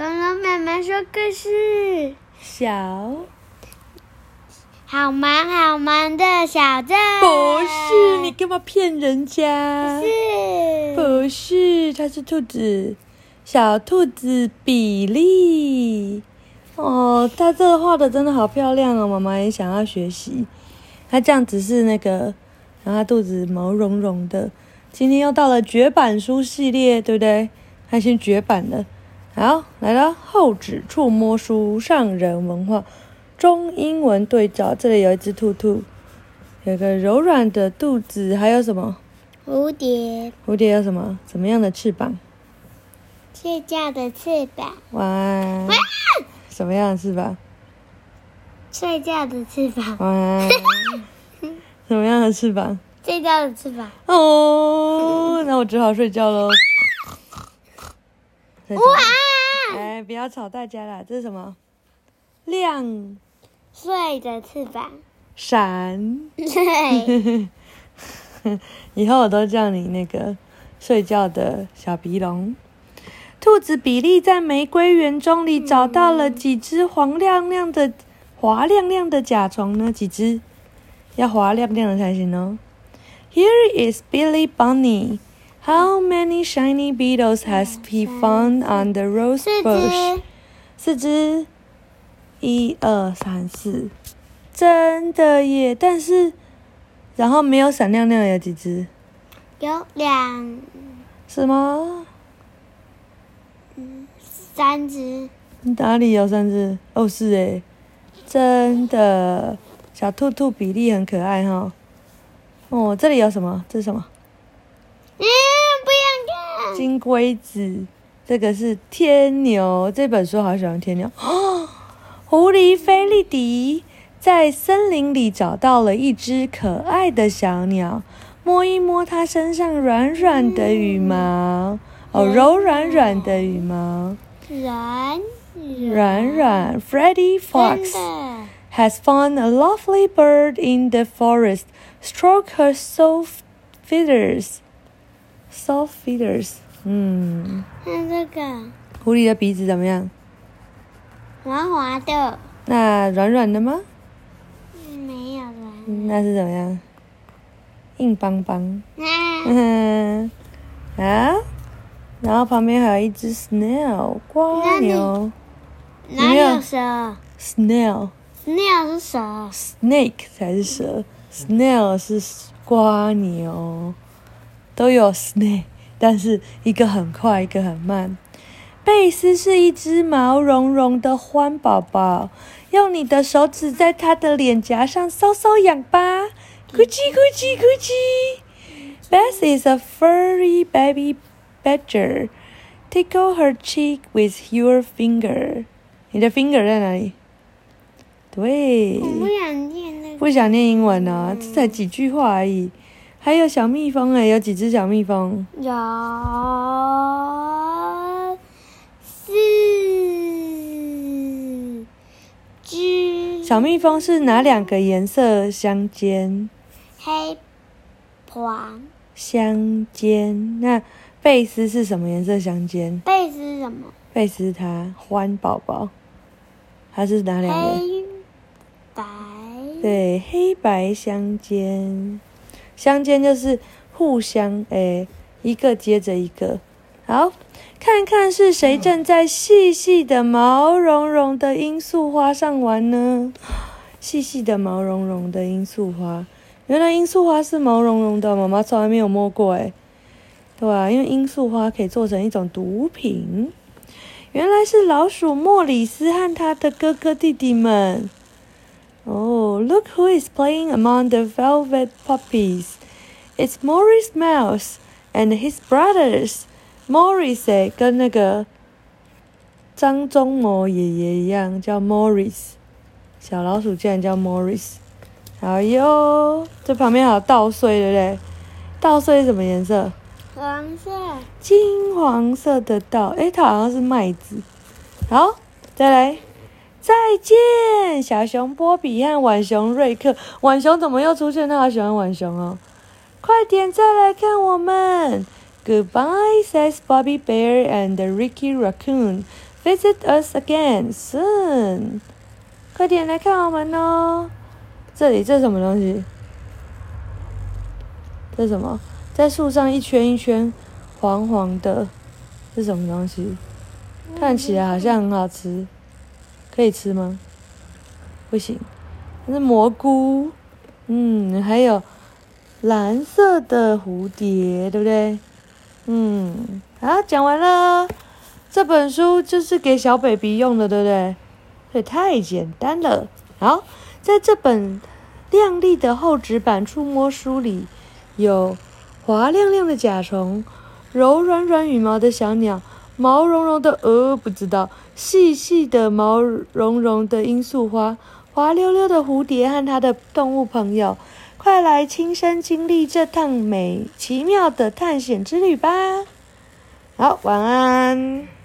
恐龙妈妈说故事。小好忙好忙的小镇。不是，你干嘛骗人家？是。不是，它是兔子，小兔子比利。哦，它这个画的真的好漂亮哦，妈妈也想要学习。它这样子是那个，然后它肚子毛茸茸的。今天又到了绝版书系列，对不对？它先绝版了。好，来了，后指触摸书，上人文化。中英文对照，这里有一只兔兔，有个柔软的肚子，还有什么？蝴蝶。蝴蝶有什么？怎么样的翅膀？睡觉的翅膀。哇！什么样的翅膀？睡觉的翅膀。哇！什么样的翅膀？睡觉的翅膀。哦，那我只好睡觉喽。哇！哎，不要吵大家啦！这是什么？亮。睡的翅膀，闪。对。以后我都叫你那个睡觉的小鼻龙。兔子比利在玫瑰园中里找到了几只黄亮亮的、滑亮亮的甲虫呢？几只？要滑亮亮的才行哦。Here is Billy Bunny. How many shiny beetles has he found on the rose bush? 四只。一二三四，真的耶！但是，然后没有闪亮亮的有几只？有两。什么？嗯，三只。哪里有三只？哦，是诶，真的。小兔兔比例很可爱哈。哦，这里有什么？这是什么？嗯。金龟子，这个是天牛。这本书好喜欢天牛哦。狐狸菲利迪在森林里找到了一只可爱的小鸟，摸一摸它身上软软的羽毛，哦，柔软软的羽毛，软软软。Freddie Fox has found a lovely bird in the forest. Stroke her soft feathers. Soft feathers. 嗯。看这个。狐狸的鼻子怎么样？滑滑的，那软软的吗？没有软。那是怎么样？硬邦邦。嗯。啊，然后旁边还有一只 snail 蜗牛。哪有蛇？snail。snail 是蛇。snake 才是蛇，snail 是蜗牛。都有 snake，但是一个很快，一个很慢。贝斯是一只毛茸茸的獾宝宝，用你的手指在它的脸颊上搔搔痒吧，咕叽咕叽咕叽。Bess is a furry baby badger. Tickle her cheek with your finger. 你的 finger 在哪里？对。不想念那个。不想念英文呢？这才几句话而已。还有小蜜蜂哎，有几只小蜜蜂？有四只。小蜜蜂是哪两个颜色相间？黑、黄。相间。那贝斯是什么颜色相间？贝斯是什么？贝斯它欢宝宝，它是哪两个？黑白。对，黑白相间。相间就是互相诶，一个接着一个。好。看看是谁正在细细的毛茸茸的罂粟花上玩呢？细细的毛茸茸的罂粟花，原来罂粟花是毛茸茸的，妈妈从来没有摸过诶。对啊，因为罂粟花可以做成一种毒品。原来是老鼠莫里斯和他的哥哥弟弟们。哦，Look who is playing among the velvet puppies! It's Maurice Mouse and his brothers. Morris 跟那个张忠谋爷爷一样，叫 Morris。小老鼠竟然叫 Morris。好哟，这旁边还有稻穗，对不对？稻穗是什么颜色？黄色。金黄色的稻，诶，它好像是麦子。好，再来，再见，小熊波比和浣熊瑞克。浣熊怎么又出现？他好喜欢浣熊哦！快点再来看我们。Goodbye, says Bobby Bear and Ricky Raccoon. Visit us again soon. 快点来看我们哦！这里这什么东西？这是什么？在树上一圈一圈，黄黄的，是什么东西？看起来好像很好吃，可以吃吗？不行，那是蘑菇。嗯，还有蓝色的蝴蝶，对不对？嗯，好，讲完了。这本书就是给小 baby 用的，对不对？这也太简单了。好，在这本亮丽的厚纸板触摸书里，有滑亮亮的甲虫，柔软软羽毛的小鸟，毛茸茸的鹅不知道，细细的毛茸茸的罂粟花，滑溜溜的蝴蝶和它的动物朋友。快来亲身经历这趟美奇妙的探险之旅吧！好，晚安。